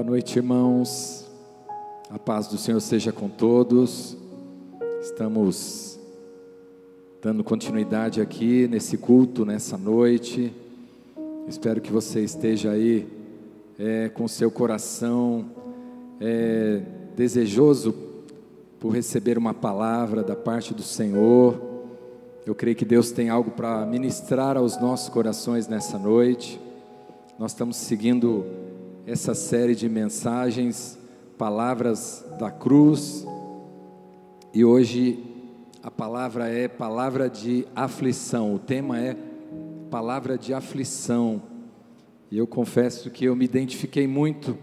Boa noite, irmãos. A paz do Senhor seja com todos. Estamos dando continuidade aqui nesse culto, nessa noite. Espero que você esteja aí é, com seu coração é, desejoso por receber uma palavra da parte do Senhor. Eu creio que Deus tem algo para ministrar aos nossos corações nessa noite. Nós estamos seguindo essa série de mensagens, Palavras da Cruz, e hoje a palavra é palavra de aflição. O tema é palavra de aflição. E eu confesso que eu me identifiquei muito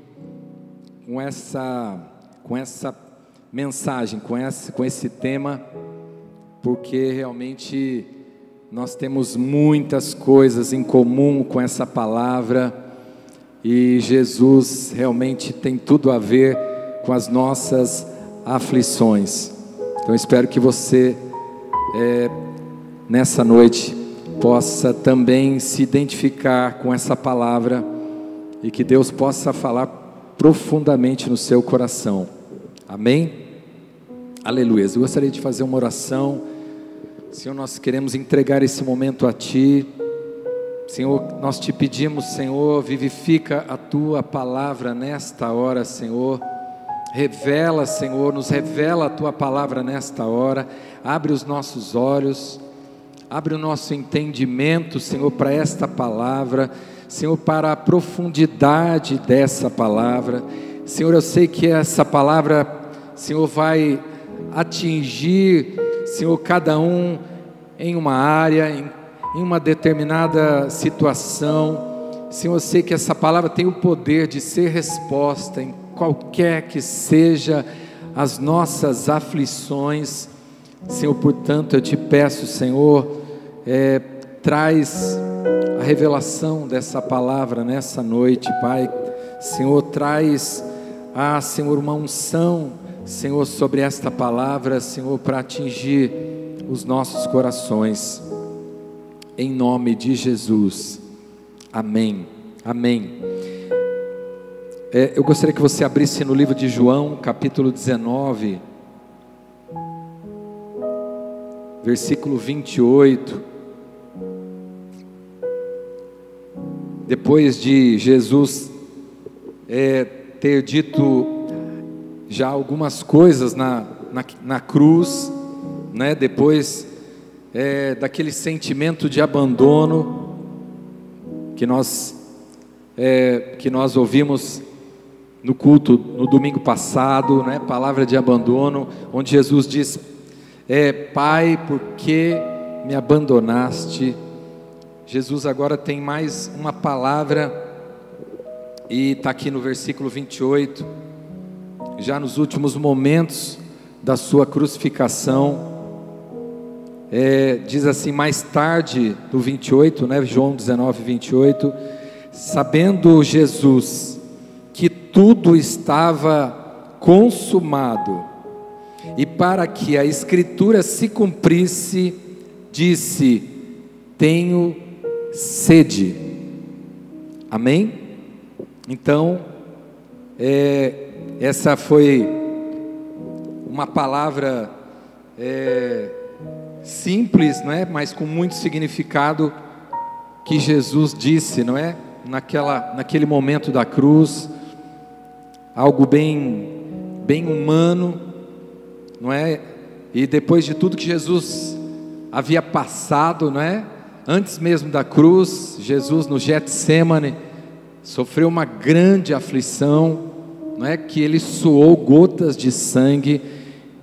com essa com essa mensagem, com esse, com esse tema porque realmente nós temos muitas coisas em comum com essa palavra e Jesus realmente tem tudo a ver com as nossas aflições. Então espero que você é, nessa noite possa também se identificar com essa palavra e que Deus possa falar profundamente no seu coração. Amém? Aleluia. Eu gostaria de fazer uma oração Senhor, nós queremos entregar esse momento a Ti. Senhor, nós te pedimos, Senhor, vivifica a Tua palavra nesta hora, Senhor. Revela, Senhor, nos revela a Tua palavra nesta hora. Abre os nossos olhos, abre o nosso entendimento, Senhor, para esta palavra. Senhor, para a profundidade dessa palavra. Senhor, eu sei que essa palavra, Senhor, vai atingir Senhor, cada um em uma área, em, em uma determinada situação. Senhor, eu sei que essa palavra tem o poder de ser resposta em qualquer que seja as nossas aflições. Senhor, portanto, eu te peço, Senhor, é, traz a revelação dessa palavra nessa noite, Pai. Senhor, traz, ah, Senhor, uma unção Senhor, sobre esta palavra, Senhor, para atingir os nossos corações, em nome de Jesus, amém, amém. É, eu gostaria que você abrisse no livro de João, capítulo 19, versículo 28. Depois de Jesus é, ter dito já algumas coisas na, na, na cruz, né? depois é, daquele sentimento de abandono que nós, é, que nós ouvimos no culto no domingo passado, né? palavra de abandono, onde Jesus diz: é, Pai, por que me abandonaste? Jesus agora tem mais uma palavra, e está aqui no versículo 28 já nos últimos momentos da sua crucificação. É, diz assim, mais tarde, no 28, né, João 19, 28, sabendo Jesus que tudo estava consumado, e para que a Escritura se cumprisse, disse: Tenho sede. Amém? Então, é, essa foi uma palavra é, simples, não é? Mas com muito significado que Jesus disse, não é? Naquela, naquele momento da cruz, algo bem, bem humano, não é? E depois de tudo que Jesus havia passado, não é? Antes mesmo da cruz, Jesus no Getsemane sofreu uma grande aflição, não é que ele suou gotas de sangue.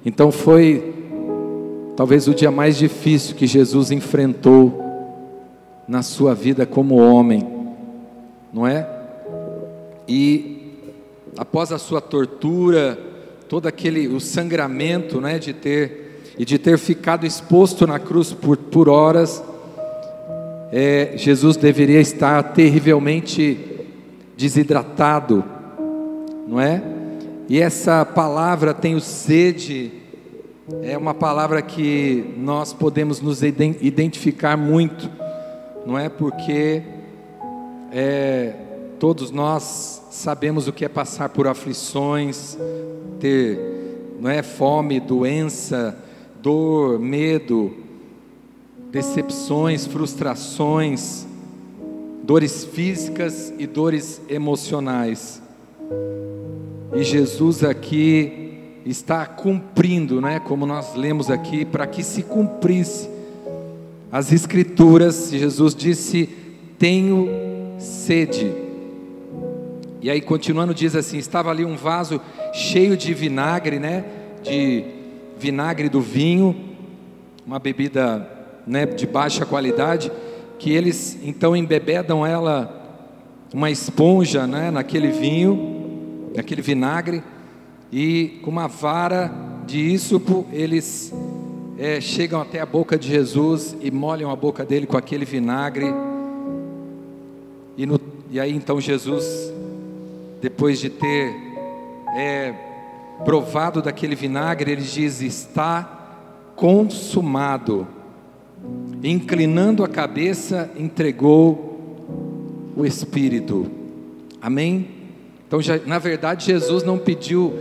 Então foi talvez o dia mais difícil que Jesus enfrentou na sua vida como homem, não é? E após a sua tortura, todo aquele o sangramento, né, de ter e de ter ficado exposto na cruz por, por horas, é, Jesus deveria estar terrivelmente desidratado, não é? E essa palavra tenho sede é uma palavra que nós podemos nos identificar muito, não é? Porque é, todos nós sabemos o que é passar por aflições, ter, não é, fome, doença, dor, medo, decepções, frustrações, dores físicas e dores emocionais. E Jesus aqui está cumprindo, né, como nós lemos aqui, para que se cumprisse as escrituras, Jesus disse: "Tenho sede". E aí continuando diz assim: estava ali um vaso cheio de vinagre, né, de vinagre do vinho, uma bebida, né, de baixa qualidade, que eles então embebedam ela uma esponja, né, naquele vinho, naquele vinagre, e com uma vara de ísopo eles é, chegam até a boca de Jesus e molham a boca dele com aquele vinagre. E, no, e aí então Jesus, depois de ter é, provado daquele vinagre, ele diz: Está consumado. Inclinando a cabeça, entregou o Espírito. Amém? Então, já, na verdade, Jesus não pediu,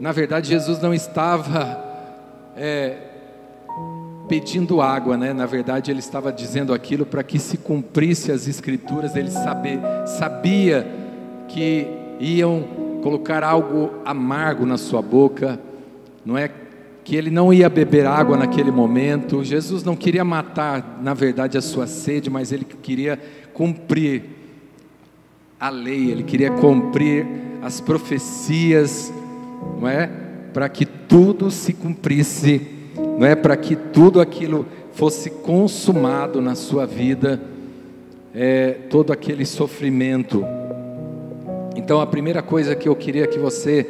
na verdade, Jesus não estava é, pedindo água, né? Na verdade, ele estava dizendo aquilo para que se cumprisse as escrituras. Ele sabe, sabia que iam colocar algo amargo na sua boca, não é? Que ele não ia beber água naquele momento. Jesus não queria matar, na verdade, a sua sede, mas ele queria cumprir a lei, ele queria cumprir as profecias, não é? Para que tudo se cumprisse não é para que tudo aquilo fosse consumado na sua vida, é, todo aquele sofrimento. Então, a primeira coisa que eu queria que você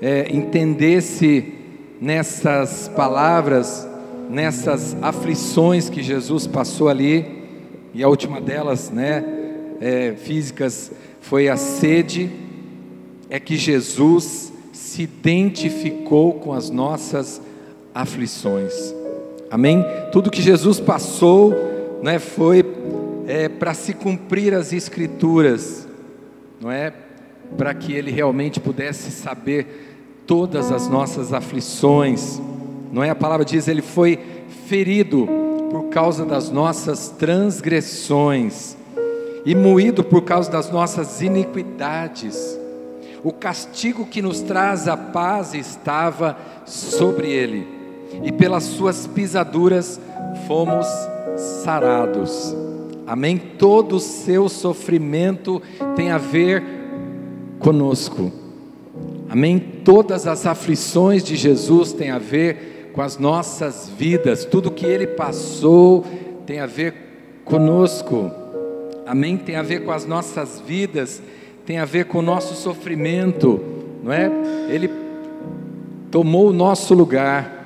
é, entendesse nessas palavras, nessas aflições que Jesus passou ali, e a última delas, né, é, físicas, foi a sede, é que Jesus se identificou com as nossas aflições. Amém? Tudo que Jesus passou, né, foi é, para se cumprir as escrituras, não é? Para que ele realmente pudesse saber todas as nossas aflições. Não é? A palavra diz ele foi ferido por causa das nossas transgressões e moído por causa das nossas iniquidades. O castigo que nos traz a paz estava sobre ele e pelas suas pisaduras fomos sarados. Amém? Todo o seu sofrimento tem a ver conosco. Amém? Todas as aflições de Jesus têm a ver com as nossas vidas. Tudo que ele passou tem a ver conosco. Amém? Tem a ver com as nossas vidas, tem a ver com o nosso sofrimento, não é? Ele tomou o nosso lugar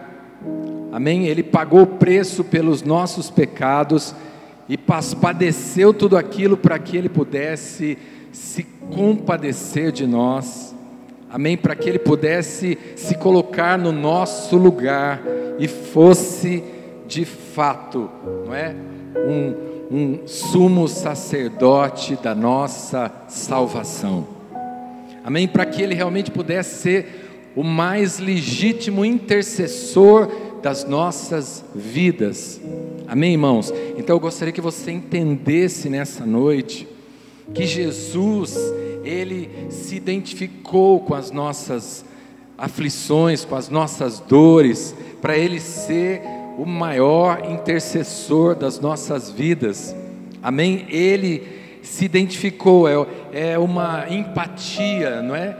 Amém? Ele pagou o preço pelos nossos pecados e padeceu tudo aquilo para que ele pudesse se compadecer de nós. Amém? Para que ele pudesse se colocar no nosso lugar e fosse de fato, não é? Um, um sumo sacerdote da nossa salvação. Amém? Para que ele realmente pudesse ser o mais legítimo intercessor das nossas vidas. Amém, irmãos? Então eu gostaria que você entendesse nessa noite que Jesus, ele se identificou com as nossas aflições, com as nossas dores, para ele ser o maior intercessor das nossas vidas. Amém? Ele se identificou, é, é uma empatia, não é?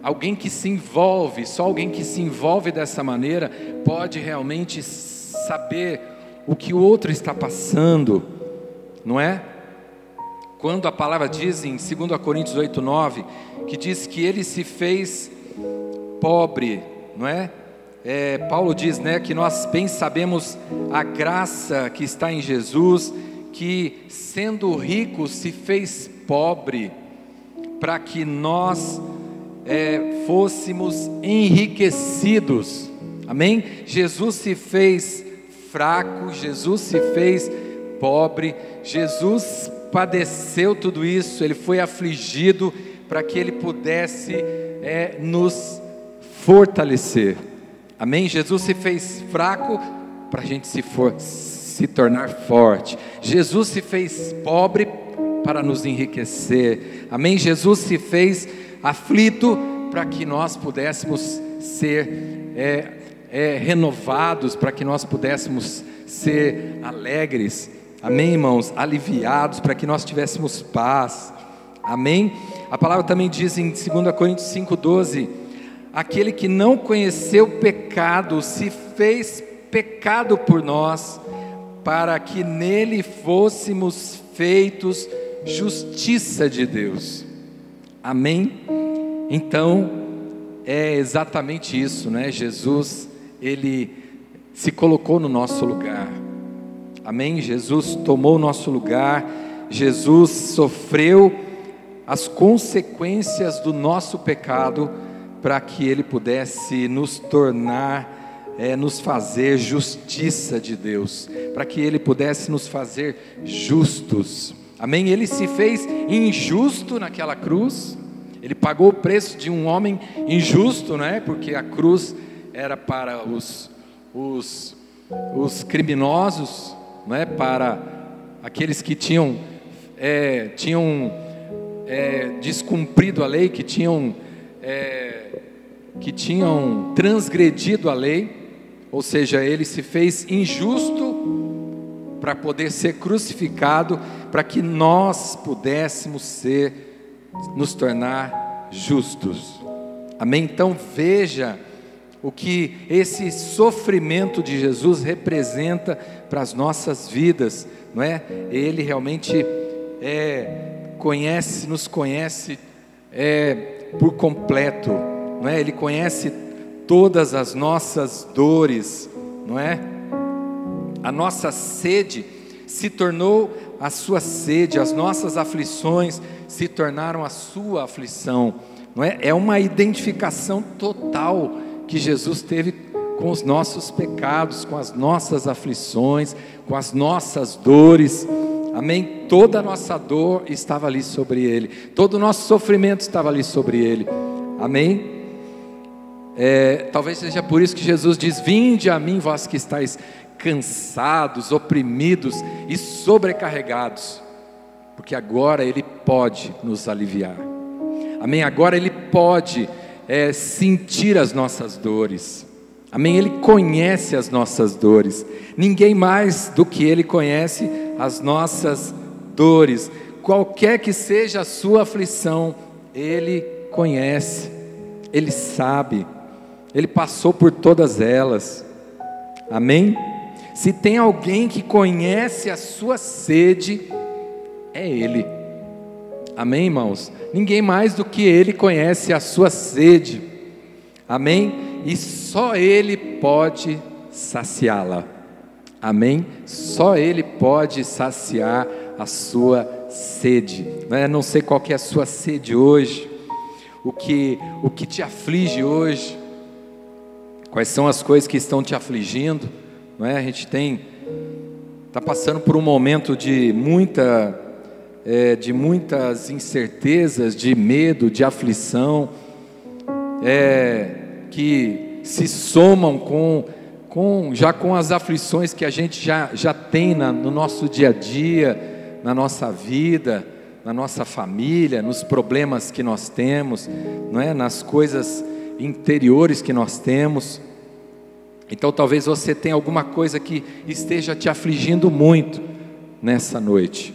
Alguém que se envolve, só alguém que se envolve dessa maneira pode realmente saber o que o outro está passando, não é? Quando a palavra diz em 2 Coríntios 8, 9, que diz que ele se fez pobre, não é? É? Paulo diz né, que nós bem sabemos a graça que está em Jesus, que sendo rico se fez pobre, para que nós é, fôssemos enriquecidos. Amém? Jesus se fez fraco, Jesus se fez pobre, Jesus padeceu tudo isso, ele foi afligido para que ele pudesse é, nos fortalecer. Amém? Jesus se fez fraco para a gente se, for, se tornar forte. Jesus se fez pobre para nos enriquecer. Amém? Jesus se fez aflito para que nós pudéssemos ser é, é, renovados, para que nós pudéssemos ser alegres. Amém, irmãos? Aliviados, para que nós tivéssemos paz. Amém? A palavra também diz em 2 Coríntios 5,12: aquele que não conheceu pecado se fez pecado por nós, para que nele fôssemos feitos justiça de Deus. Amém? Então, é exatamente isso, né? Jesus, ele se colocou no nosso lugar. Amém? Jesus tomou o nosso lugar, Jesus sofreu as consequências do nosso pecado para que Ele pudesse nos tornar, é, nos fazer justiça de Deus, para que Ele pudesse nos fazer justos. Amém? Ele se fez injusto naquela cruz, Ele pagou o preço de um homem injusto, né? Porque a cruz era para os, os, os criminosos, não é? Para aqueles que tinham, é, tinham é, descumprido a lei, que tinham, é, que tinham transgredido a lei, ou seja, ele se fez injusto para poder ser crucificado, para que nós pudéssemos ser, nos tornar justos. Amém? Então veja o que esse sofrimento de Jesus representa para as nossas vidas, não é? Ele realmente é conhece, nos conhece é, por completo, não é? Ele conhece todas as nossas dores, não é? A nossa sede se tornou a sua sede, as nossas aflições se tornaram a sua aflição, não é? É uma identificação total que Jesus teve com os nossos pecados, com as nossas aflições, com as nossas dores. Amém? Toda a nossa dor estava ali sobre ele, todo o nosso sofrimento estava ali sobre ele. Amém? É, talvez seja por isso que Jesus diz: Vinde a mim, vós que estáis cansados, oprimidos e sobrecarregados, porque agora Ele pode nos aliviar. Amém? Agora Ele pode é, sentir as nossas dores. Amém? Ele conhece as nossas dores. Ninguém mais do que Ele conhece as nossas dores. Qualquer que seja a sua aflição, Ele conhece, Ele sabe, Ele passou por todas elas. Amém? Se tem alguém que conhece a sua sede, é Ele. Amém, irmãos? Ninguém mais do que Ele conhece a sua sede. Amém? e só Ele pode saciá-la. Amém? Só Ele pode saciar a sua sede. Né? Não sei qual é a sua sede hoje, o que, o que te aflige hoje, quais são as coisas que estão te afligindo. Não é? A gente tem está passando por um momento de muita é, de muitas incertezas, de medo, de aflição. É, que se somam com, com já com as aflições que a gente já, já tem na, no nosso dia a dia, na nossa vida, na nossa família, nos problemas que nós temos, não é? nas coisas interiores que nós temos. Então talvez você tenha alguma coisa que esteja te afligindo muito nessa noite.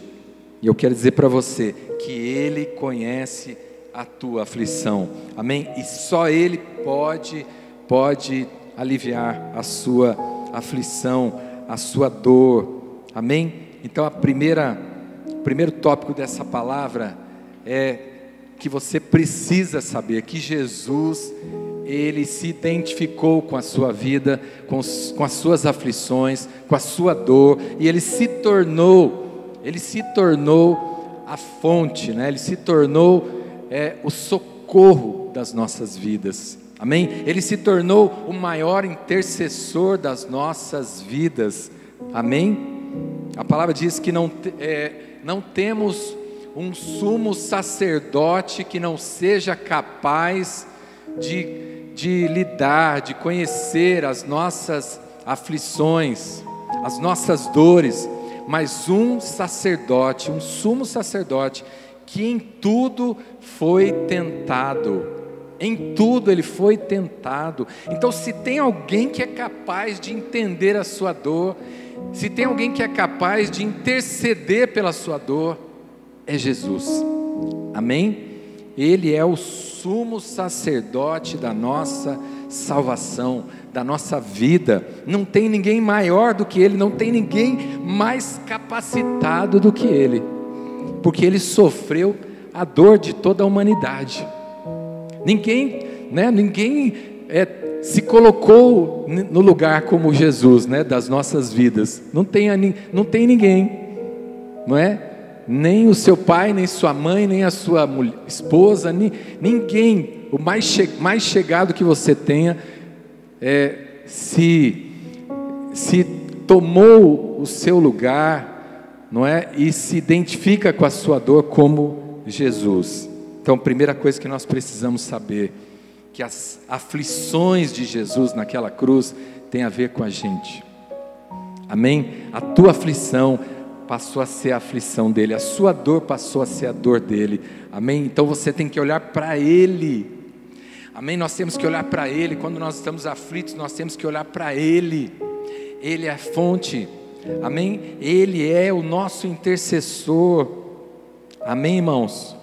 E eu quero dizer para você que Ele conhece a tua aflição. Amém? E só Ele pode, pode aliviar a sua aflição, a sua dor. Amém? Então a primeira, o primeiro tópico dessa palavra é que você precisa saber que Jesus ele se identificou com a sua vida, com, com, as suas aflições, com a sua dor, e ele se tornou, ele se tornou a fonte, né? ele se tornou é, o socorro das nossas vidas. Amém? Ele se tornou o maior intercessor das nossas vidas. Amém? a palavra diz que não, é, não temos um sumo sacerdote que não seja capaz de, de lidar, de conhecer as nossas aflições, as nossas dores, mas um sacerdote, um sumo sacerdote, que em tudo foi tentado. Em tudo ele foi tentado. Então, se tem alguém que é capaz de entender a sua dor, se tem alguém que é capaz de interceder pela sua dor, é Jesus. Amém? Ele é o sumo sacerdote da nossa salvação, da nossa vida. Não tem ninguém maior do que Ele, não tem ninguém mais capacitado do que Ele, porque Ele sofreu a dor de toda a humanidade. Ninguém, né, ninguém é, se colocou no lugar como Jesus, né, das nossas vidas. Não tem, não tem ninguém, não é? Nem o seu pai, nem sua mãe, nem a sua mulher, esposa, nem, ninguém, o mais, che, mais chegado que você tenha, é, se, se tomou o seu lugar, não é? E se identifica com a sua dor como Jesus. Então, primeira coisa que nós precisamos saber que as aflições de Jesus naquela cruz têm a ver com a gente. Amém? A tua aflição passou a ser a aflição dele, a sua dor passou a ser a dor dele. Amém? Então você tem que olhar para ele. Amém? Nós temos que olhar para ele quando nós estamos aflitos, nós temos que olhar para ele. Ele é a fonte. Amém? Ele é o nosso intercessor. Amém, irmãos?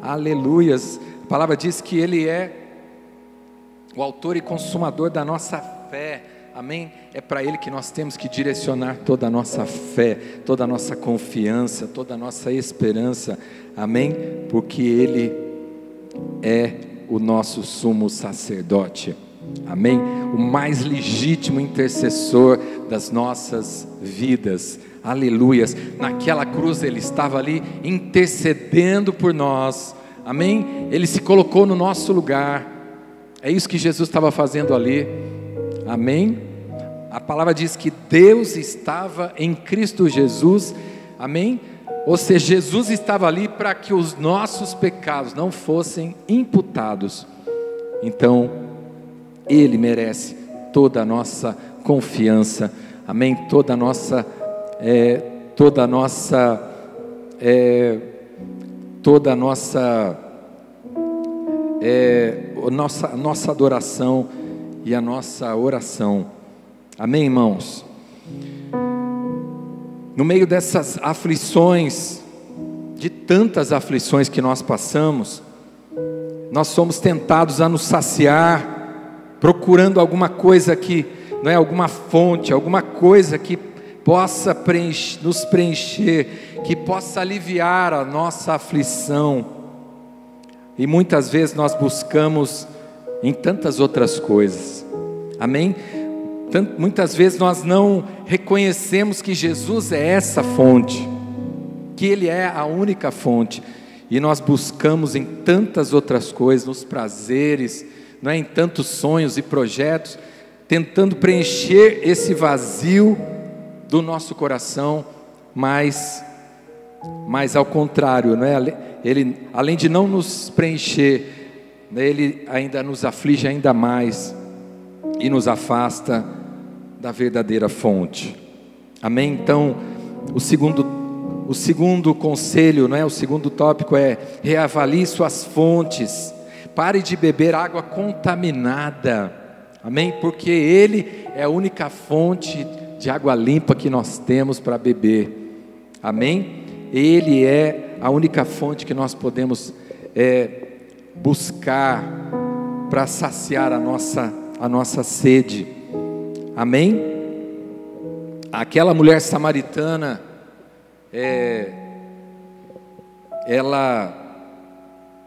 Aleluias. A palavra diz que ele é o autor e consumador da nossa fé. Amém? É para Ele que nós temos que direcionar toda a nossa fé, toda a nossa confiança, toda a nossa esperança. Amém? Porque Ele é o nosso sumo sacerdote. Amém? O mais legítimo intercessor das nossas vidas. Aleluias. Naquela cruz Ele estava ali intercedendo por nós. Amém? Ele se colocou no nosso lugar é isso que Jesus estava fazendo ali. Amém? A palavra diz que Deus estava em Cristo Jesus. Amém? Ou seja, Jesus estava ali para que os nossos pecados não fossem imputados. Então, Ele merece toda a nossa confiança. Amém? Toda a nossa, é, toda a nossa, é, toda a nossa é, nossa, nossa adoração e a nossa oração. Amém, irmãos? No meio dessas aflições, de tantas aflições que nós passamos, nós somos tentados a nos saciar, procurando alguma coisa que, não é alguma fonte, alguma coisa que possa preencher, nos preencher, que possa aliviar a nossa aflição. E muitas vezes nós buscamos em tantas outras coisas. Amém? Tant, muitas vezes nós não reconhecemos que Jesus é essa fonte, que Ele é a única fonte, e nós buscamos em tantas outras coisas, nos prazeres, não é? em tantos sonhos e projetos, tentando preencher esse vazio do nosso coração, mas, mas ao contrário, não é? ele, além de não nos preencher, né, ele ainda nos aflige ainda mais e nos afasta da verdadeira fonte. Amém? Então, o segundo o segundo conselho, não é? O segundo tópico é reavalie suas fontes. Pare de beber água contaminada. Amém? Porque ele é a única fonte de água limpa que nós temos para beber. Amém? Ele é a única fonte que nós podemos é, buscar para saciar a nossa, a nossa sede. Amém? Aquela mulher samaritana, é, ela,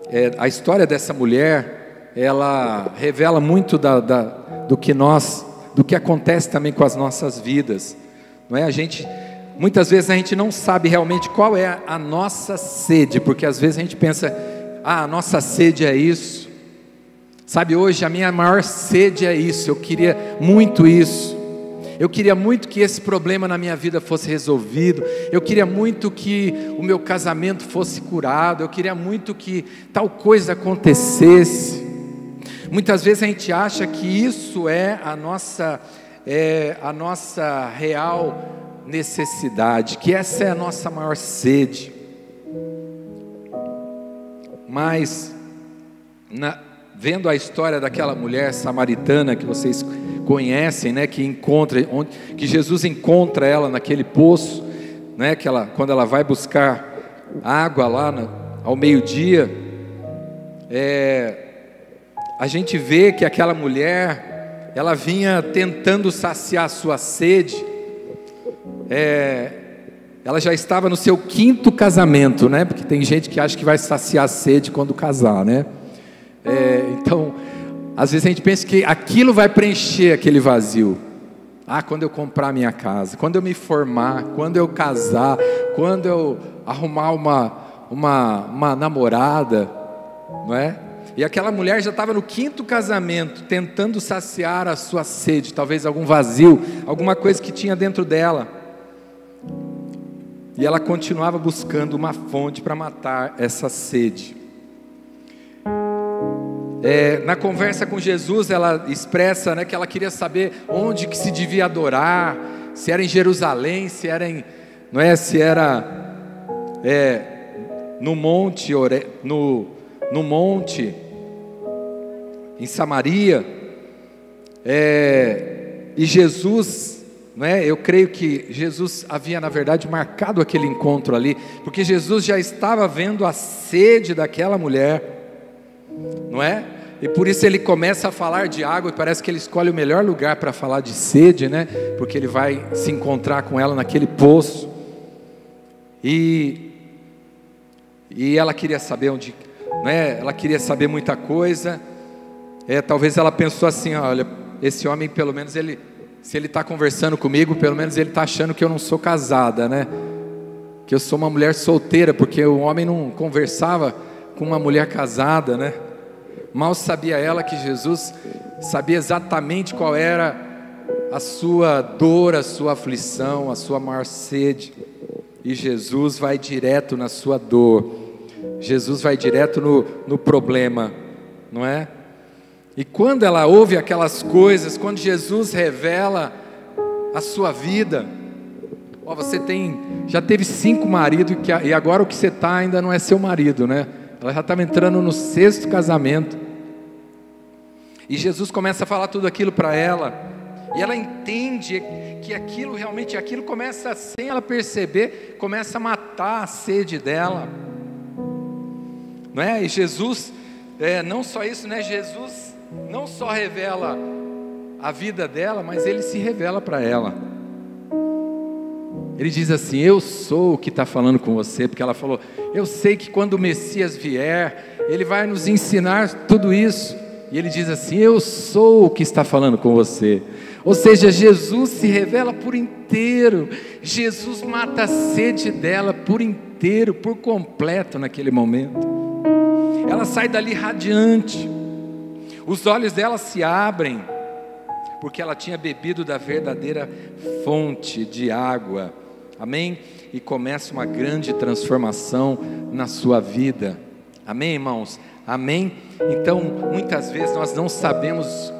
é, a história dessa mulher, ela revela muito da, da, do que nós, do que acontece também com as nossas vidas. Não é? A gente Muitas vezes a gente não sabe realmente qual é a nossa sede, porque às vezes a gente pensa, ah, a nossa sede é isso. Sabe, hoje a minha maior sede é isso, eu queria muito isso. Eu queria muito que esse problema na minha vida fosse resolvido. Eu queria muito que o meu casamento fosse curado. Eu queria muito que tal coisa acontecesse. Muitas vezes a gente acha que isso é a nossa, é a nossa real necessidade, que essa é a nossa maior sede. Mas, na, vendo a história daquela mulher samaritana que vocês conhecem, né, que encontra, onde, que Jesus encontra ela naquele poço, né, que ela, quando ela vai buscar água lá no, ao meio-dia, é, a gente vê que aquela mulher, ela vinha tentando saciar sua sede, é, ela já estava no seu quinto casamento, né? Porque tem gente que acha que vai saciar a sede quando casar, né? É, então, às vezes a gente pensa que aquilo vai preencher aquele vazio. Ah, quando eu comprar minha casa, quando eu me formar, quando eu casar, quando eu arrumar uma, uma, uma namorada, não é? E aquela mulher já estava no quinto casamento, tentando saciar a sua sede, talvez algum vazio, alguma coisa que tinha dentro dela. E ela continuava buscando uma fonte para matar essa sede. É, na conversa com Jesus, ela expressa né, que ela queria saber onde que se devia adorar, se era em Jerusalém, se era em, não é, se era é, no monte, no, no monte, em Samaria. É, e Jesus, não é, eu creio que Jesus havia na verdade marcado aquele encontro ali, porque Jesus já estava vendo a sede daquela mulher não é? E por isso ele começa a falar de água e parece que ele escolhe o melhor lugar para falar de sede, né? Porque ele vai se encontrar com ela naquele poço. E e ela queria saber onde, né? Ela queria saber muita coisa. É, talvez ela pensou assim, olha, esse homem pelo menos ele se ele está conversando comigo, pelo menos ele está achando que eu não sou casada, né? Que eu sou uma mulher solteira, porque o homem não conversava com uma mulher casada, né? Mal sabia ela que Jesus sabia exatamente qual era a sua dor, a sua aflição, a sua maior sede. E Jesus vai direto na sua dor, Jesus vai direto no, no problema, não é? E quando ela ouve aquelas coisas, quando Jesus revela a sua vida, ó, você tem, já teve cinco maridos e agora o que você está ainda não é seu marido, né? Ela já estava entrando no sexto casamento. E Jesus começa a falar tudo aquilo para ela. E ela entende que aquilo realmente, aquilo começa, sem ela perceber, começa a matar a sede dela. Não é? E Jesus, é, não só isso, né? Jesus não só revela a vida dela, mas ele se revela para ela. Ele diz assim: Eu sou o que está falando com você, porque ela falou: Eu sei que quando o Messias vier, ele vai nos ensinar tudo isso. E ele diz assim: Eu sou o que está falando com você. Ou seja, Jesus se revela por inteiro, Jesus mata a sede dela por inteiro, por completo naquele momento. Ela sai dali radiante, os olhos dela se abrem, porque ela tinha bebido da verdadeira fonte de água Amém? E começa uma grande transformação na sua vida. Amém, irmãos? Amém? Então, muitas vezes nós não sabemos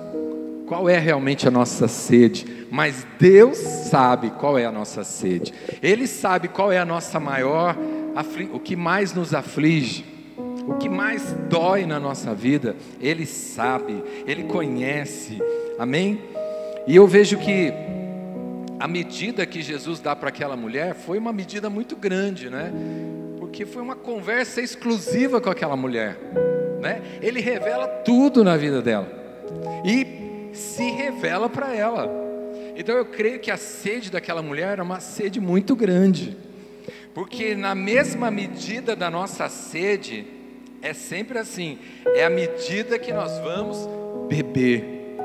qual é realmente a nossa sede, mas Deus sabe qual é a nossa sede. Ele sabe qual é a nossa maior, o que mais nos aflige, o que mais dói na nossa vida. Ele sabe, ele conhece. Amém? E eu vejo que a medida que Jesus dá para aquela mulher foi uma medida muito grande, né? Porque foi uma conversa exclusiva com aquela mulher, né? Ele revela tudo na vida dela e se revela para ela. Então eu creio que a sede daquela mulher era uma sede muito grande, porque na mesma medida da nossa sede é sempre assim, é a medida que nós vamos beber.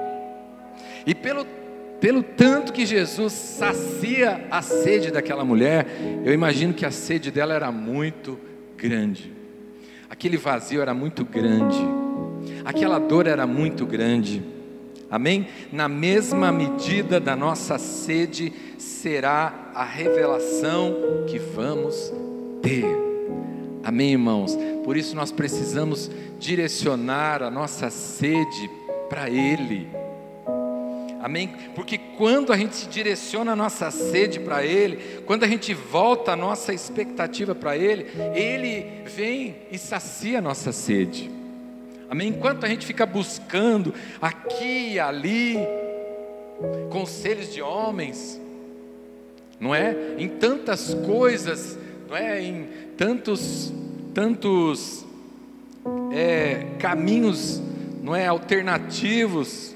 E pelo pelo tanto que Jesus sacia a sede daquela mulher, eu imagino que a sede dela era muito grande. Aquele vazio era muito grande. Aquela dor era muito grande. Amém? Na mesma medida da nossa sede será a revelação que vamos ter. Amém, irmãos? Por isso nós precisamos direcionar a nossa sede para Ele. Amém? Porque quando a gente direciona a nossa sede para Ele, quando a gente volta a nossa expectativa para Ele, Ele vem e sacia a nossa sede. Amém? Enquanto a gente fica buscando aqui e ali, conselhos de homens, não é? Em tantas coisas, não é? Em tantos, tantos é, caminhos, não é? Alternativos,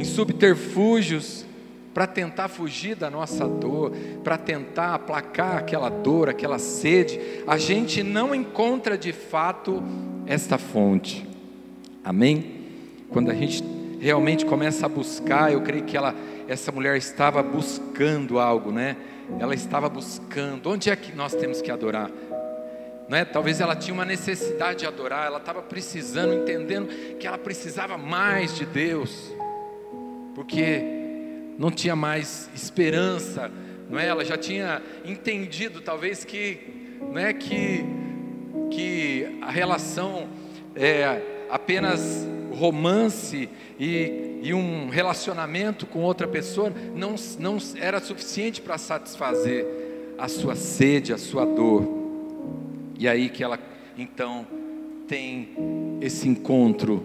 em subterfúgios para tentar fugir da nossa dor, para tentar aplacar aquela dor, aquela sede, a gente não encontra de fato esta fonte. Amém? Quando a gente realmente começa a buscar, eu creio que ela, essa mulher estava buscando algo, né? Ela estava buscando. Onde é que nós temos que adorar? Não é? Talvez ela tinha uma necessidade de adorar, ela estava precisando, entendendo que ela precisava mais de Deus, porque não tinha mais esperança, não é? Ela já tinha entendido, talvez que, não é que que a relação é apenas romance e, e um relacionamento com outra pessoa não, não era suficiente para satisfazer a sua sede, a sua dor. E aí que ela então tem esse encontro,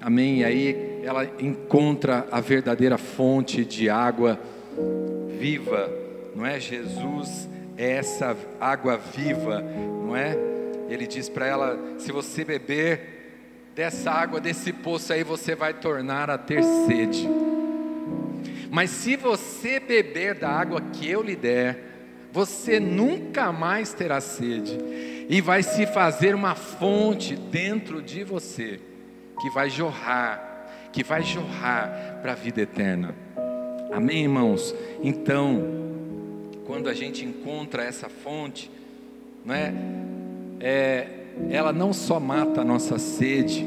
amém? E aí ela encontra a verdadeira fonte de água viva, não é? Jesus é essa água viva, não é? Ele diz para ela: se você beber dessa água, desse poço aí, você vai tornar a ter sede. Mas se você beber da água que eu lhe der, você nunca mais terá sede, e vai se fazer uma fonte dentro de você, que vai jorrar, que vai jorrar para a vida eterna. Amém, irmãos? Então, quando a gente encontra essa fonte, não é? é ela não só mata a nossa sede,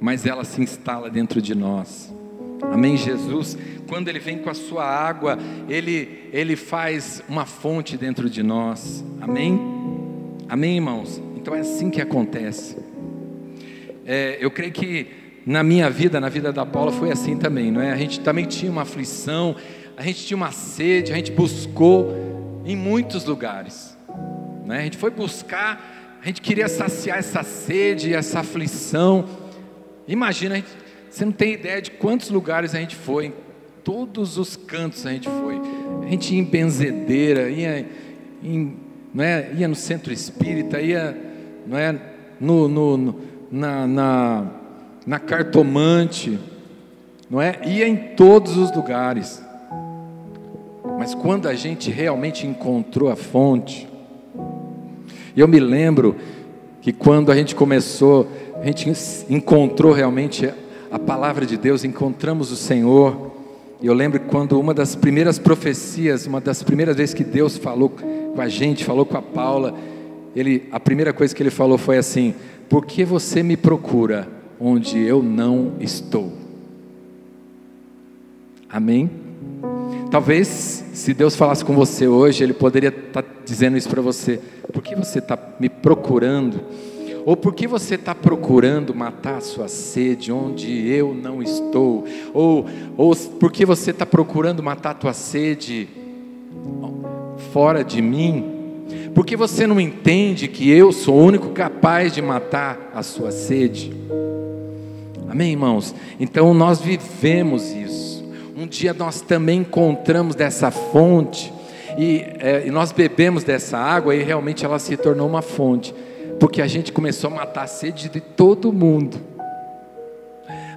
mas ela se instala dentro de nós. Amém, Jesus, quando Ele vem com a sua água, Ele, Ele faz uma fonte dentro de nós. Amém? Amém, irmãos? Então é assim que acontece. É, eu creio que na minha vida, na vida da Paula, foi assim também, não é? A gente também tinha uma aflição, a gente tinha uma sede, a gente buscou em muitos lugares, né? A gente foi buscar a gente queria saciar essa sede, essa aflição. Imagina, gente, você não tem ideia de quantos lugares a gente foi, em todos os cantos a gente foi. A gente ia em benzedeira, ia, em, não é, ia no centro espírita, ia não é, no, no, no na, na, na cartomante, não é? Ia em todos os lugares. Mas quando a gente realmente encontrou a fonte, eu me lembro que quando a gente começou, a gente encontrou realmente a palavra de Deus, encontramos o Senhor. E eu lembro quando uma das primeiras profecias, uma das primeiras vezes que Deus falou com a gente, falou com a Paula, ele, a primeira coisa que ele falou foi assim: Por que você me procura onde eu não estou? Amém? Talvez, se Deus falasse com você hoje, Ele poderia estar tá dizendo isso para você. Por que você está me procurando? Ou por que você está procurando matar a sua sede onde eu não estou? Ou, ou por que você está procurando matar a tua sede fora de mim? Porque você não entende que eu sou o único capaz de matar a sua sede? Amém, irmãos? Então nós vivemos isso um dia nós também encontramos dessa fonte e, é, e, nós bebemos dessa água e realmente ela se tornou uma fonte, porque a gente começou a matar a sede de todo mundo.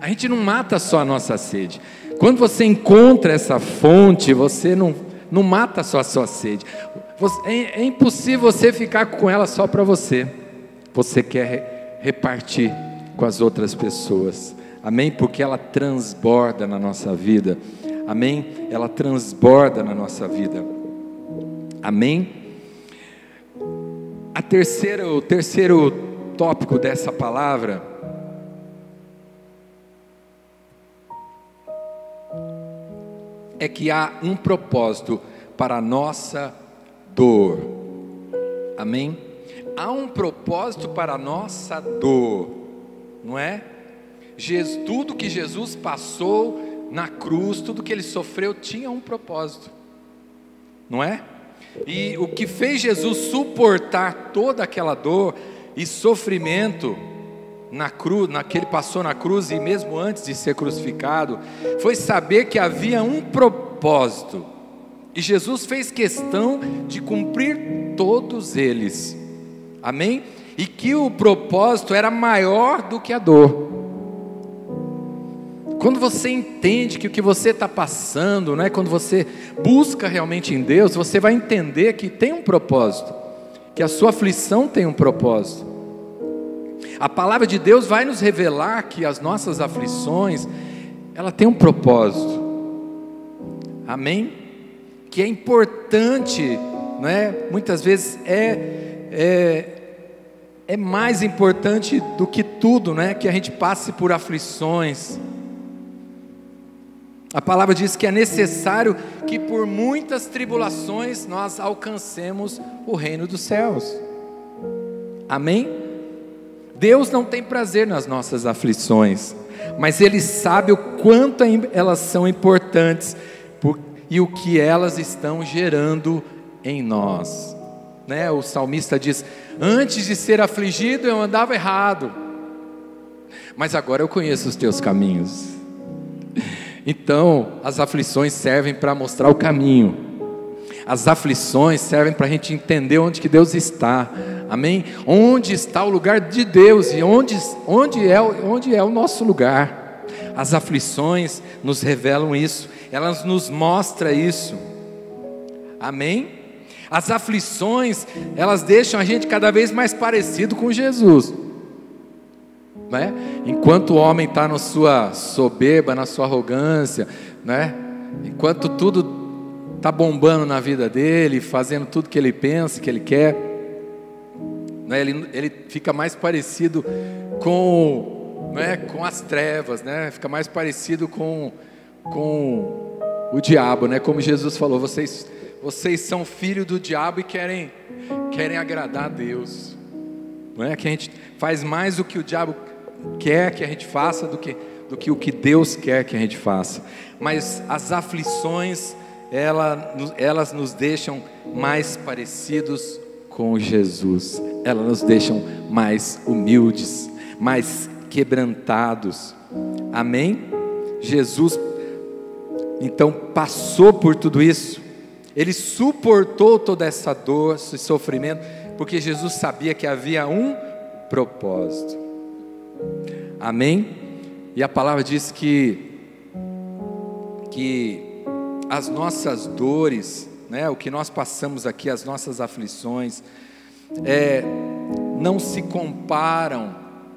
A gente não mata só a nossa sede. Quando você encontra essa fonte, você não, não mata só a sua sede. Você, é, é impossível você ficar com ela só para você. Você quer repartir com as outras pessoas. Amém? Porque ela transborda na nossa vida. Amém? Ela transborda na nossa vida. Amém? A terceira, o terceiro tópico dessa palavra é que há um propósito para a nossa dor. Amém? Há um propósito para a nossa dor, não é? Jesus, tudo que Jesus passou na cruz, tudo que ele sofreu tinha um propósito, não é? E o que fez Jesus suportar toda aquela dor e sofrimento na cruz, naquele passou na cruz e mesmo antes de ser crucificado, foi saber que havia um propósito. E Jesus fez questão de cumprir todos eles. Amém? E que o propósito era maior do que a dor. Quando você entende que o que você está passando, né, quando você busca realmente em Deus, você vai entender que tem um propósito, que a sua aflição tem um propósito. A palavra de Deus vai nos revelar que as nossas aflições, ela tem um propósito. Amém? Que é importante, né? Muitas vezes é, é é mais importante do que tudo, né? Que a gente passe por aflições a palavra diz que é necessário que por muitas tribulações nós alcancemos o reino dos céus. Amém? Deus não tem prazer nas nossas aflições, mas Ele sabe o quanto elas são importantes e o que elas estão gerando em nós. Né? O salmista diz: Antes de ser afligido eu andava errado, mas agora eu conheço os teus caminhos. Então, as aflições servem para mostrar o caminho. As aflições servem para a gente entender onde que Deus está. Amém? Onde está o lugar de Deus e onde, onde, é, onde é o nosso lugar. As aflições nos revelam isso, elas nos mostram isso. Amém? As aflições, elas deixam a gente cada vez mais parecido com Jesus. Né? Enquanto o homem está na sua soberba, na sua arrogância, né? enquanto tudo está bombando na vida dele, fazendo tudo que ele pensa, que ele quer, né? ele, ele fica mais parecido com, né? com as trevas, né? fica mais parecido com, com o diabo, né? como Jesus falou: vocês, vocês são filhos do diabo e querem, querem agradar a Deus. Não é que a gente faz mais do que o diabo quer que a gente faça do que, do que o que Deus quer que a gente faça. Mas as aflições, ela, elas nos deixam mais parecidos com Jesus, elas nos deixam mais humildes, mais quebrantados. Amém? Jesus, então, passou por tudo isso, ele suportou toda essa dor, esse sofrimento, porque Jesus sabia que havia um propósito. Amém? E a palavra diz que que as nossas dores, né, o que nós passamos aqui, as nossas aflições, é, não se comparam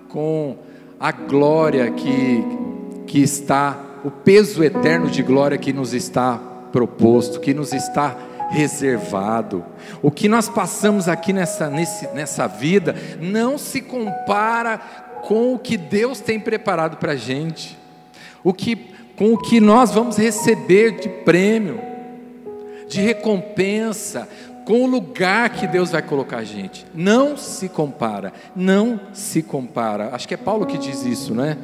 com a glória que, que está, o peso eterno de glória que nos está proposto, que nos está reservado. O que nós passamos aqui nessa, nesse, nessa vida não se compara com o que Deus tem preparado para a gente, o que, com o que nós vamos receber de prêmio, de recompensa, com o lugar que Deus vai colocar a gente. Não se compara, não se compara. Acho que é Paulo que diz isso, né?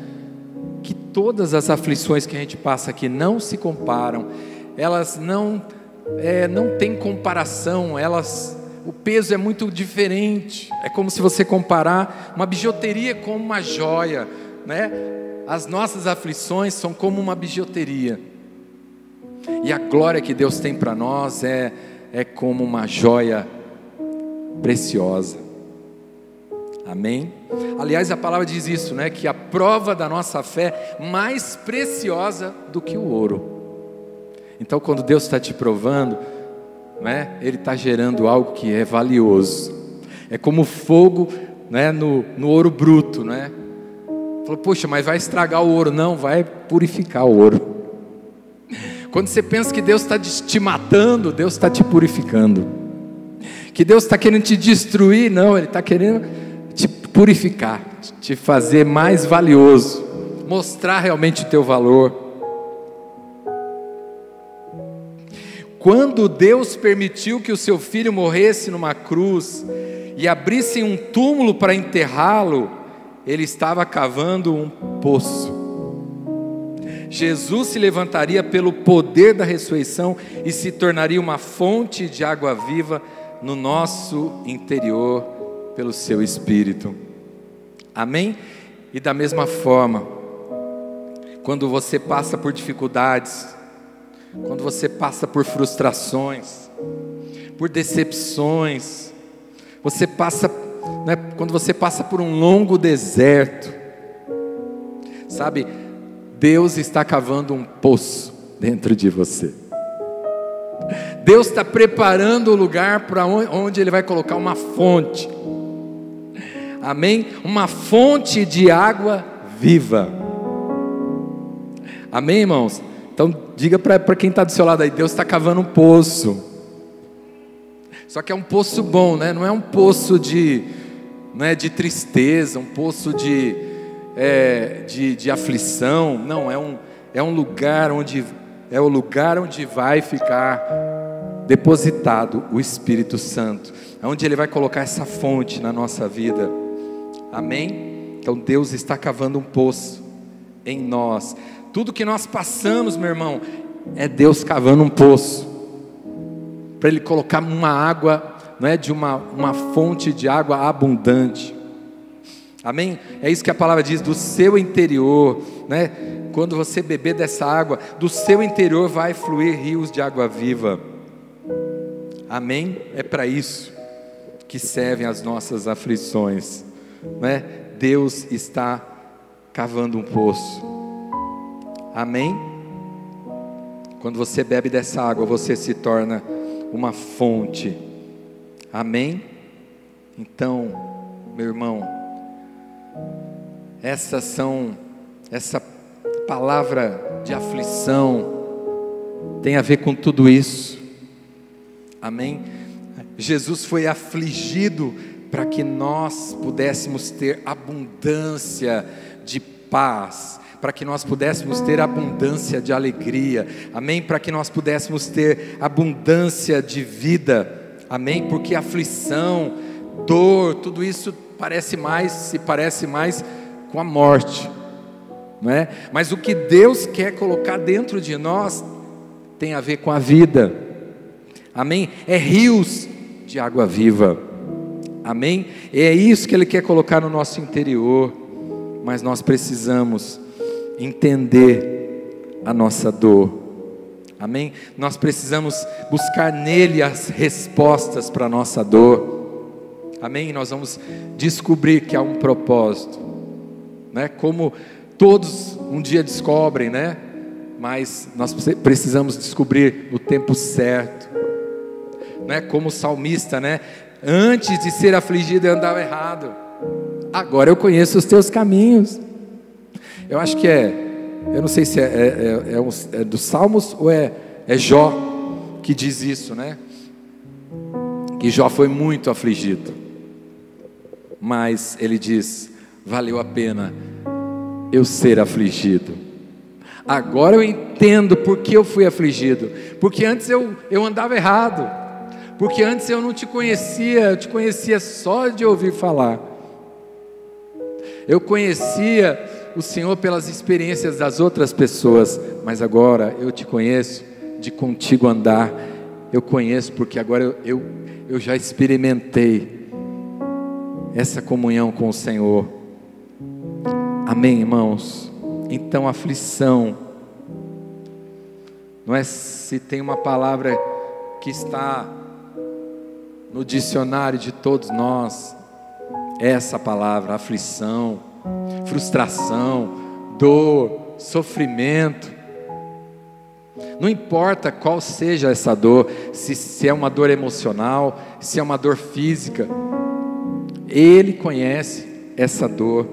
Que todas as aflições que a gente passa aqui não se comparam, elas não, é, não têm comparação, elas o peso é muito diferente. É como se você comparar uma bijuteria com uma joia, né? As nossas aflições são como uma bijuteria. E a glória que Deus tem para nós é é como uma joia preciosa. Amém? Aliás, a palavra diz isso, né? Que a prova da nossa fé é mais preciosa do que o ouro. Então, quando Deus está te provando, né? ele está gerando algo que é valioso. É como fogo né? no, no ouro bruto. Né? Falou, poxa, mas vai estragar o ouro. Não, vai purificar o ouro. Quando você pensa que Deus está te matando, Deus está te purificando. Que Deus está querendo te destruir, não, Ele está querendo te purificar, te fazer mais valioso, mostrar realmente o teu valor. Quando Deus permitiu que o seu filho morresse numa cruz e abrisse um túmulo para enterrá-lo, ele estava cavando um poço. Jesus se levantaria pelo poder da ressurreição e se tornaria uma fonte de água viva no nosso interior pelo seu espírito. Amém? E da mesma forma, quando você passa por dificuldades, quando você passa por frustrações, por decepções, você passa, né, quando você passa por um longo deserto, sabe, Deus está cavando um poço dentro de você. Deus está preparando o lugar para onde Ele vai colocar uma fonte. Amém? Uma fonte de água viva. Amém, irmãos? Então diga para quem está do seu lado aí, Deus está cavando um poço. Só que é um poço bom, né? Não é um poço de, não é de tristeza, um poço de, é, de, de aflição. Não, é um, é um lugar onde é o lugar onde vai ficar depositado o Espírito Santo, é onde Ele vai colocar essa fonte na nossa vida. Amém? Então Deus está cavando um poço em nós. Tudo que nós passamos, meu irmão, é Deus cavando um poço para Ele colocar uma água, não é de uma, uma fonte de água abundante. Amém? É isso que a palavra diz, do seu interior, né? Quando você beber dessa água, do seu interior vai fluir rios de água viva. Amém? É para isso que servem as nossas aflições, né? Deus está cavando um poço. Amém? Quando você bebe dessa água, você se torna uma fonte. Amém? Então, meu irmão, essas são, essa palavra de aflição tem a ver com tudo isso. Amém? Jesus foi afligido para que nós pudéssemos ter abundância de paz, para que nós pudéssemos ter abundância de alegria, amém? Para que nós pudéssemos ter abundância de vida, amém? Porque aflição, dor, tudo isso parece mais, se parece mais com a morte, não é? Mas o que Deus quer colocar dentro de nós tem a ver com a vida, amém? É rios de água viva, amém? É isso que Ele quer colocar no nosso interior, mas nós precisamos entender a nossa dor, amém? Nós precisamos buscar nele as respostas para a nossa dor. Amém? Nós vamos descobrir que há um propósito, né? Como todos um dia descobrem, né? Mas nós precisamos descobrir no tempo certo, né? Como o salmista, né? Antes de ser afligido eu andava errado. Agora eu conheço os teus caminhos. Eu acho que é, eu não sei se é, é, é, é, um, é dos Salmos ou é, é Jó que diz isso, né? Que Jó foi muito afligido mas ele diz: valeu a pena eu ser afligido. Agora eu entendo por que eu fui afligido, porque antes eu, eu andava errado, porque antes eu não te conhecia, eu te conhecia só de ouvir falar. Eu conhecia o Senhor pelas experiências das outras pessoas, mas agora eu te conheço de contigo andar. Eu conheço porque agora eu, eu, eu já experimentei essa comunhão com o Senhor. Amém, irmãos? Então, aflição, não é se tem uma palavra que está no dicionário de todos nós, é essa palavra, aflição, frustração, dor, sofrimento. Não importa qual seja essa dor, se, se é uma dor emocional, se é uma dor física, ele conhece essa dor,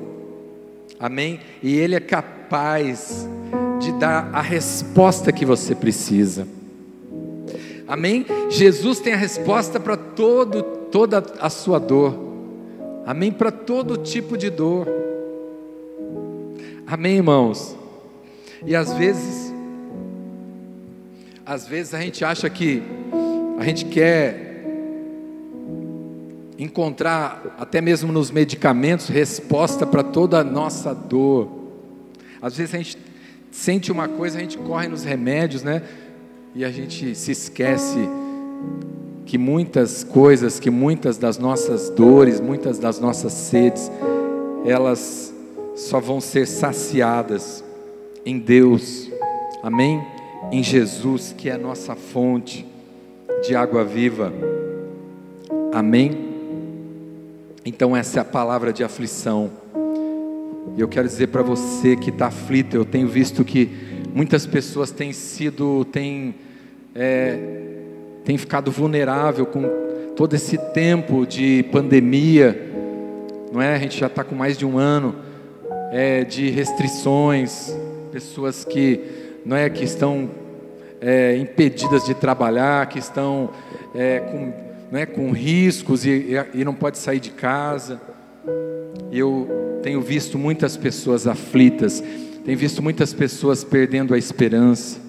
amém? E Ele é capaz de dar a resposta que você precisa, amém? Jesus tem a resposta para todo, toda a sua dor, amém? Para todo tipo de dor, amém, irmãos? E às vezes, Às vezes a gente acha que a gente quer encontrar, até mesmo nos medicamentos, resposta para toda a nossa dor. Às vezes a gente sente uma coisa, a gente corre nos remédios, né? E a gente se esquece que muitas coisas, que muitas das nossas dores, muitas das nossas sedes, elas só vão ser saciadas em Deus, amém? Em Jesus, que é a nossa fonte de água viva, amém? Então, essa é a palavra de aflição. E eu quero dizer para você que está aflito, eu tenho visto que muitas pessoas têm sido, têm, é, têm ficado vulnerável com todo esse tempo de pandemia, não é? A gente já está com mais de um ano é, de restrições, pessoas que, não é, que estão é, impedidas de trabalhar, que estão é, com né, com riscos e, e não pode sair de casa. Eu tenho visto muitas pessoas aflitas, tenho visto muitas pessoas perdendo a esperança.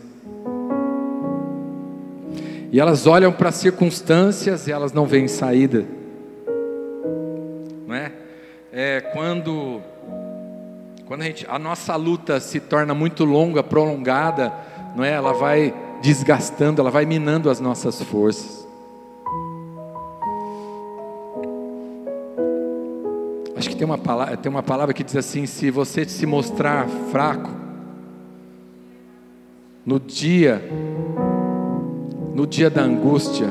E elas olham para as circunstâncias e elas não veem saída. Não é? é quando quando a, gente, a nossa luta se torna muito longa, prolongada, não é? Ela vai desgastando, ela vai minando as nossas forças. Acho que tem uma palavra, tem uma palavra que diz assim: se você se mostrar fraco, no dia, no dia da angústia,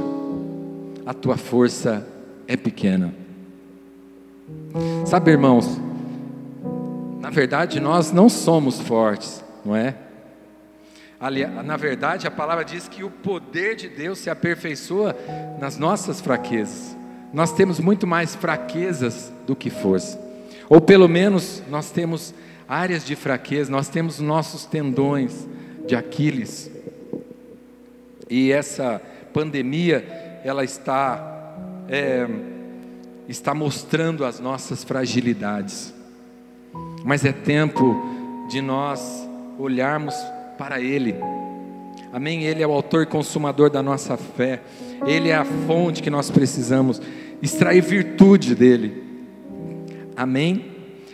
a tua força é pequena. Sabe, irmãos, na verdade nós não somos fortes, não é? Na verdade, a palavra diz que o poder de Deus se aperfeiçoa nas nossas fraquezas nós temos muito mais fraquezas do que força. Ou pelo menos nós temos áreas de fraqueza, nós temos nossos tendões de Aquiles. E essa pandemia, ela está, é, está mostrando as nossas fragilidades. Mas é tempo de nós olharmos para Ele. Amém? Ele é o autor e consumador da nossa fé. Ele é a fonte que nós precisamos extrair virtude dele. Amém?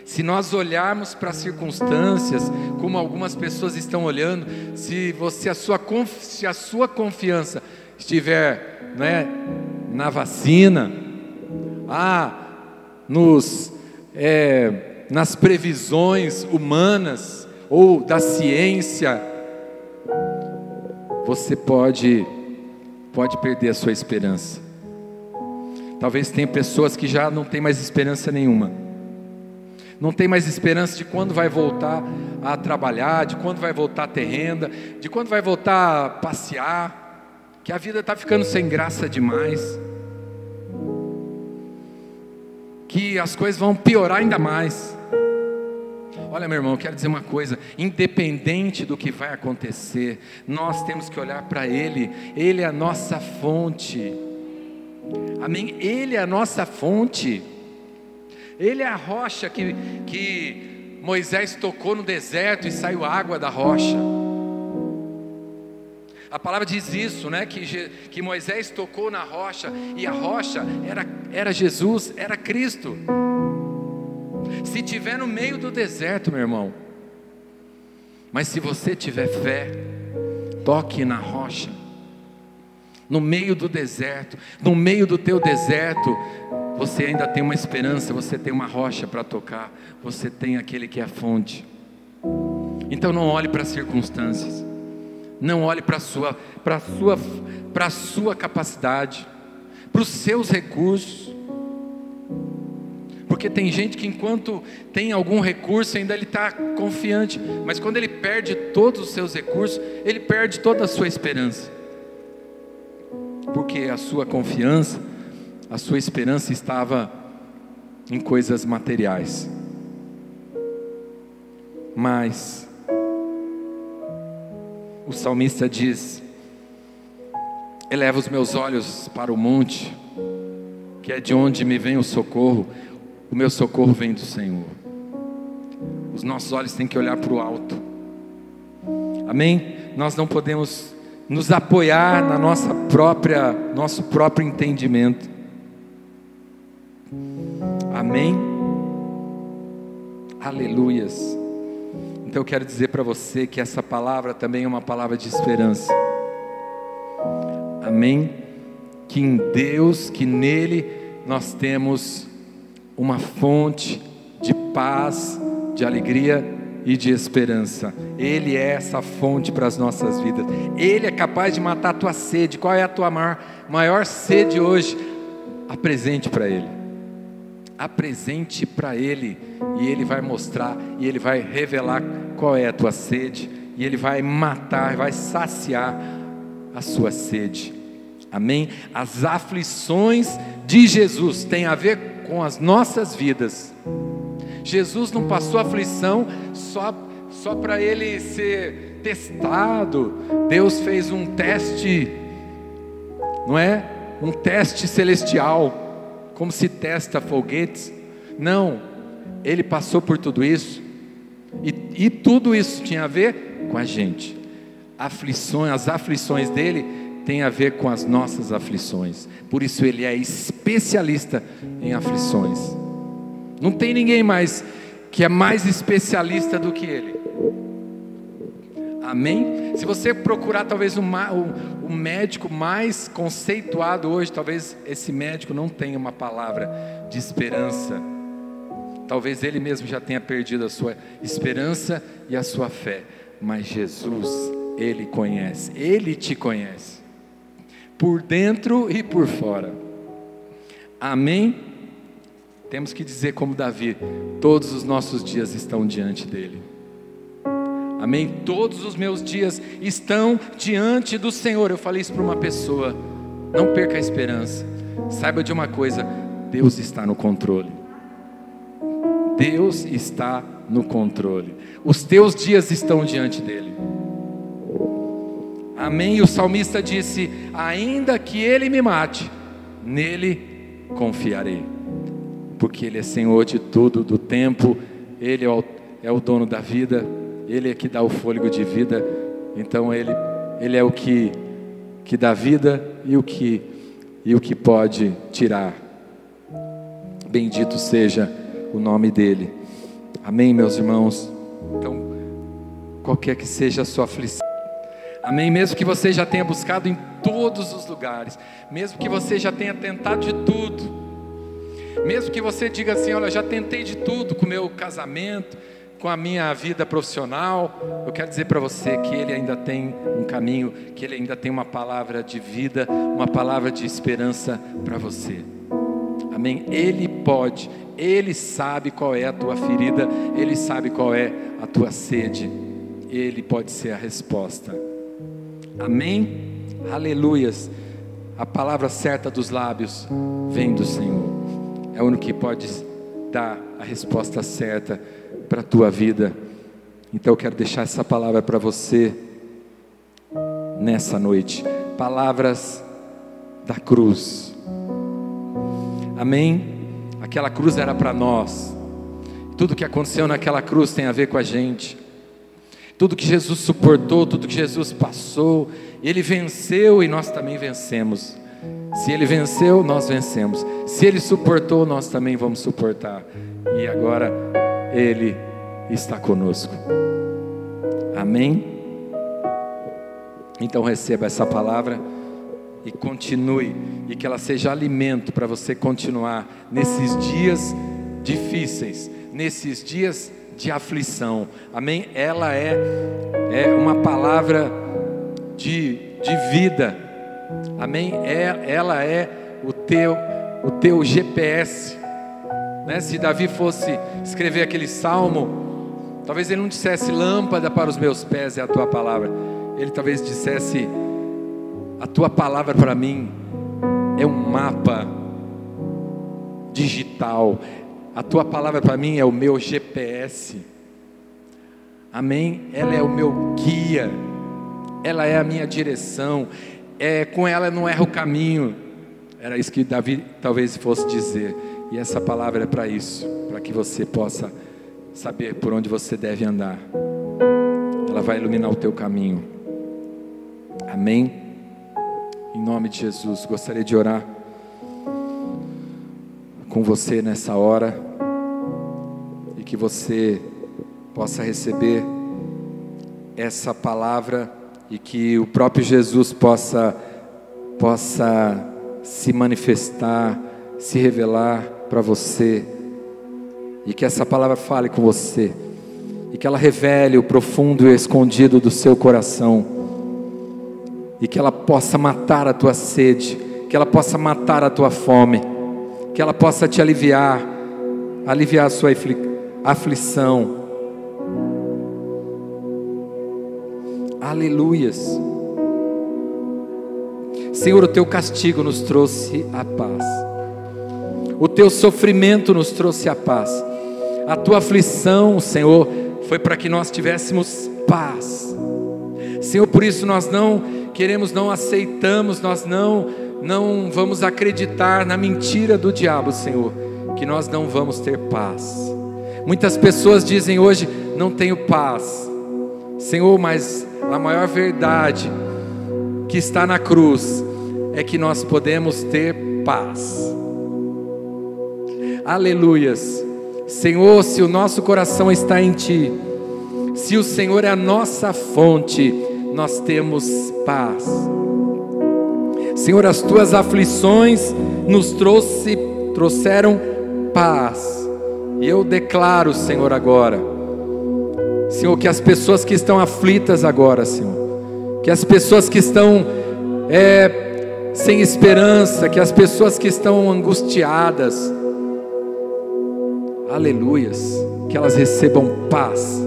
Se nós olharmos para as circunstâncias, como algumas pessoas estão olhando, se você a sua, se a sua confiança estiver né, na vacina, ah, nos, é, nas previsões humanas ou da ciência, você pode pode perder a sua esperança. Talvez tenha pessoas que já não têm mais esperança nenhuma. Não tem mais esperança de quando vai voltar a trabalhar, de quando vai voltar a ter renda, de quando vai voltar a passear, que a vida está ficando sem graça demais, que as coisas vão piorar ainda mais. Olha, meu irmão, eu quero dizer uma coisa: independente do que vai acontecer, nós temos que olhar para Ele, Ele é a nossa fonte. Amém? Ele é a nossa fonte. Ele é a rocha que, que Moisés tocou no deserto e saiu água da rocha. A palavra diz isso, né? Que, que Moisés tocou na rocha e a rocha era, era Jesus, era Cristo. Se tiver no meio do deserto, meu irmão, mas se você tiver fé, toque na rocha no meio do deserto, no meio do teu deserto, você ainda tem uma esperança, você tem uma rocha para tocar, você tem aquele que é a fonte. Então não olhe para as circunstâncias, não olhe para a sua, para sua, para sua capacidade, para os seus recursos. Porque tem gente que enquanto tem algum recurso ainda ele está confiante, mas quando ele perde todos os seus recursos, ele perde toda a sua esperança porque a sua confiança, a sua esperança estava em coisas materiais. Mas o salmista diz: Eleva os meus olhos para o monte, que é de onde me vem o socorro. O meu socorro vem do Senhor. Os nossos olhos têm que olhar para o alto. Amém? Nós não podemos nos apoiar na nossa própria, nosso próprio entendimento. Amém? Aleluias. Então eu quero dizer para você que essa palavra também é uma palavra de esperança. Amém? Que em Deus, que nele nós temos uma fonte de paz, de alegria e de esperança. Ele é essa fonte para as nossas vidas. Ele é capaz de matar a tua sede. Qual é a tua maior, maior sede hoje? Apresente para Ele. Apresente para Ele. E Ele vai mostrar, e Ele vai revelar qual é a tua sede. E Ele vai matar, vai saciar a sua sede. Amém? As aflições de Jesus têm a ver com as nossas vidas. Jesus não passou aflição só, só para ele ser testado. Deus fez um teste, não é? Um teste celestial, como se testa foguetes. Não, ele passou por tudo isso, e, e tudo isso tinha a ver com a gente. Aflições, as aflições dele têm a ver com as nossas aflições. Por isso ele é especialista em aflições. Não tem ninguém mais que é mais especialista do que ele. Amém? Se você procurar talvez o, médico mais conceituado hoje, talvez esse médico não tenha uma palavra de esperança. Talvez ele mesmo já tenha perdido a sua esperança e a sua fé. Mas Jesus, Ele conhece, Ele te conhece, por dentro e por fora. Amém? Temos que dizer como Davi: todos os nossos dias estão diante dele. Amém? Todos os meus dias estão diante do Senhor. Eu falei isso para uma pessoa. Não perca a esperança. Saiba de uma coisa: Deus está no controle. Deus está no controle. Os teus dias estão diante dele. Amém? E o salmista disse: Ainda que ele me mate, nele confiarei porque Ele é Senhor de tudo, do tempo, Ele é o, é o dono da vida, Ele é que dá o fôlego de vida, então Ele, Ele é o que, que dá vida e o que, e o que pode tirar. Bendito seja o nome dEle. Amém, meus irmãos? Então, qualquer que seja a sua aflição, Amém? Mesmo que você já tenha buscado em todos os lugares, mesmo que você já tenha tentado de tudo, mesmo que você diga assim: olha, já tentei de tudo com o meu casamento, com a minha vida profissional, eu quero dizer para você que Ele ainda tem um caminho, que Ele ainda tem uma palavra de vida, uma palavra de esperança para você. Amém? Ele pode, Ele sabe qual é a tua ferida, Ele sabe qual é a tua sede, Ele pode ser a resposta. Amém? Aleluias. A palavra certa dos lábios vem do Senhor é o único que pode dar a resposta certa para a tua vida. Então eu quero deixar essa palavra para você nessa noite. Palavras da cruz. Amém? Aquela cruz era para nós. Tudo que aconteceu naquela cruz tem a ver com a gente. Tudo que Jesus suportou, tudo que Jesus passou, ele venceu e nós também vencemos. Se ele venceu, nós vencemos. Se ele suportou, nós também vamos suportar. E agora ele está conosco. Amém? Então receba essa palavra e continue, e que ela seja alimento para você continuar nesses dias difíceis, nesses dias de aflição. Amém? Ela é, é uma palavra de, de vida Amém? É, ela é o teu, o teu GPS. Né? Se Davi fosse escrever aquele salmo, talvez ele não dissesse lâmpada para os meus pés é a tua palavra. Ele talvez dissesse a tua palavra para mim é um mapa digital. A tua palavra para mim é o meu GPS. Amém? Ela é o meu guia. Ela é a minha direção é, com ela não erra o caminho. Era isso que Davi talvez fosse dizer. E essa palavra é para isso, para que você possa saber por onde você deve andar. Ela vai iluminar o teu caminho. Amém? Em nome de Jesus, gostaria de orar com você nessa hora e que você possa receber essa palavra e que o próprio Jesus possa possa se manifestar, se revelar para você e que essa palavra fale com você e que ela revele o profundo e escondido do seu coração e que ela possa matar a tua sede, que ela possa matar a tua fome, que ela possa te aliviar, aliviar a sua aflição. Aleluias. Senhor, o teu castigo nos trouxe a paz. O teu sofrimento nos trouxe a paz. A tua aflição, Senhor, foi para que nós tivéssemos paz. Senhor, por isso nós não queremos, não aceitamos, nós não não vamos acreditar na mentira do diabo, Senhor, que nós não vamos ter paz. Muitas pessoas dizem hoje: não tenho paz, Senhor, mas a maior verdade que está na cruz é que nós podemos ter paz. Aleluias. Senhor, se o nosso coração está em Ti, se o Senhor é a nossa fonte, nós temos paz. Senhor, as tuas aflições nos trouxe, trouxeram paz. E eu declaro, Senhor, agora, Senhor, que as pessoas que estão aflitas agora, Senhor, que as pessoas que estão é, sem esperança, que as pessoas que estão angustiadas, aleluias, que elas recebam paz,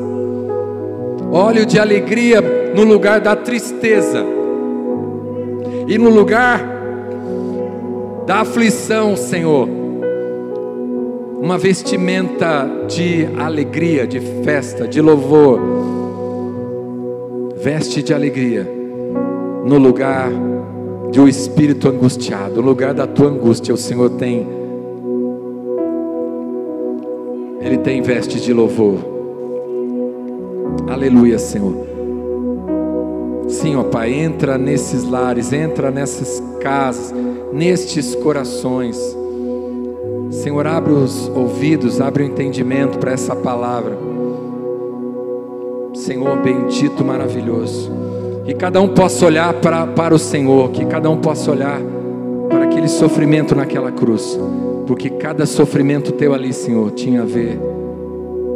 óleo de alegria no lugar da tristeza, e no lugar da aflição, Senhor, uma vestimenta de alegria, de festa, de louvor. Veste de alegria no lugar de um espírito angustiado, no lugar da tua angústia, o Senhor tem Ele tem veste de louvor. Aleluia, Senhor. Sim, ó Pai, entra nesses lares, entra nessas casas, nestes corações. Senhor, abre os ouvidos, abre o entendimento para essa palavra. Senhor bendito, maravilhoso. Que cada um possa olhar para, para o Senhor, que cada um possa olhar para aquele sofrimento naquela cruz, porque cada sofrimento teu ali, Senhor, tinha a ver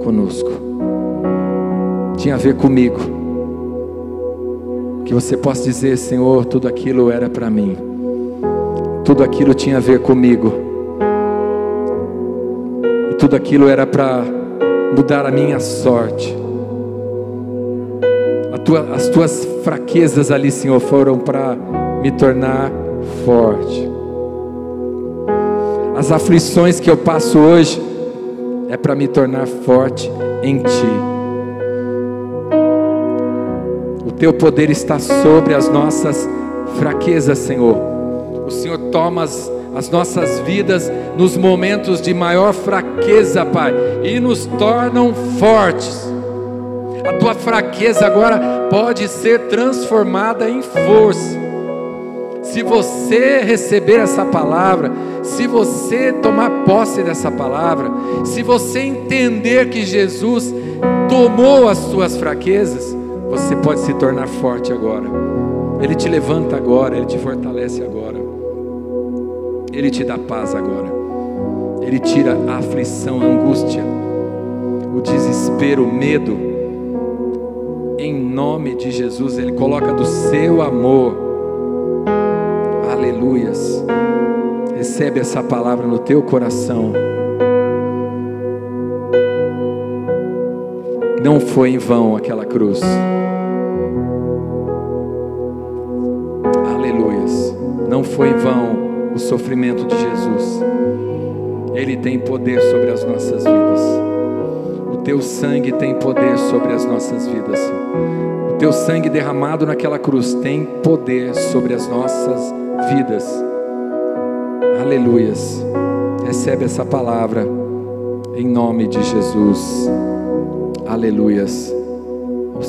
conosco, tinha a ver comigo que você possa dizer, Senhor, tudo aquilo era para mim, tudo aquilo tinha a ver comigo, e tudo aquilo era para mudar a minha sorte. Tua, as tuas fraquezas ali, Senhor, foram para me tornar forte. As aflições que eu passo hoje é para me tornar forte em Ti teu poder está sobre as nossas fraquezas, Senhor. O Senhor toma as, as nossas vidas nos momentos de maior fraqueza, Pai, e nos tornam fortes. A tua fraqueza agora pode ser transformada em força. Se você receber essa palavra, se você tomar posse dessa palavra, se você entender que Jesus tomou as suas fraquezas, você pode se tornar forte agora. Ele te levanta agora, Ele te fortalece agora. Ele te dá paz agora. Ele tira a aflição, a angústia, o desespero, o medo. Em nome de Jesus, Ele coloca do seu amor. Aleluias. Recebe essa palavra no teu coração. Não foi em vão aquela cruz. Aleluias. Não foi em vão o sofrimento de Jesus. Ele tem poder sobre as nossas vidas. O teu sangue tem poder sobre as nossas vidas. O teu sangue derramado naquela cruz tem poder sobre as nossas vidas. Aleluias. Recebe essa palavra em nome de Jesus. Aleluias.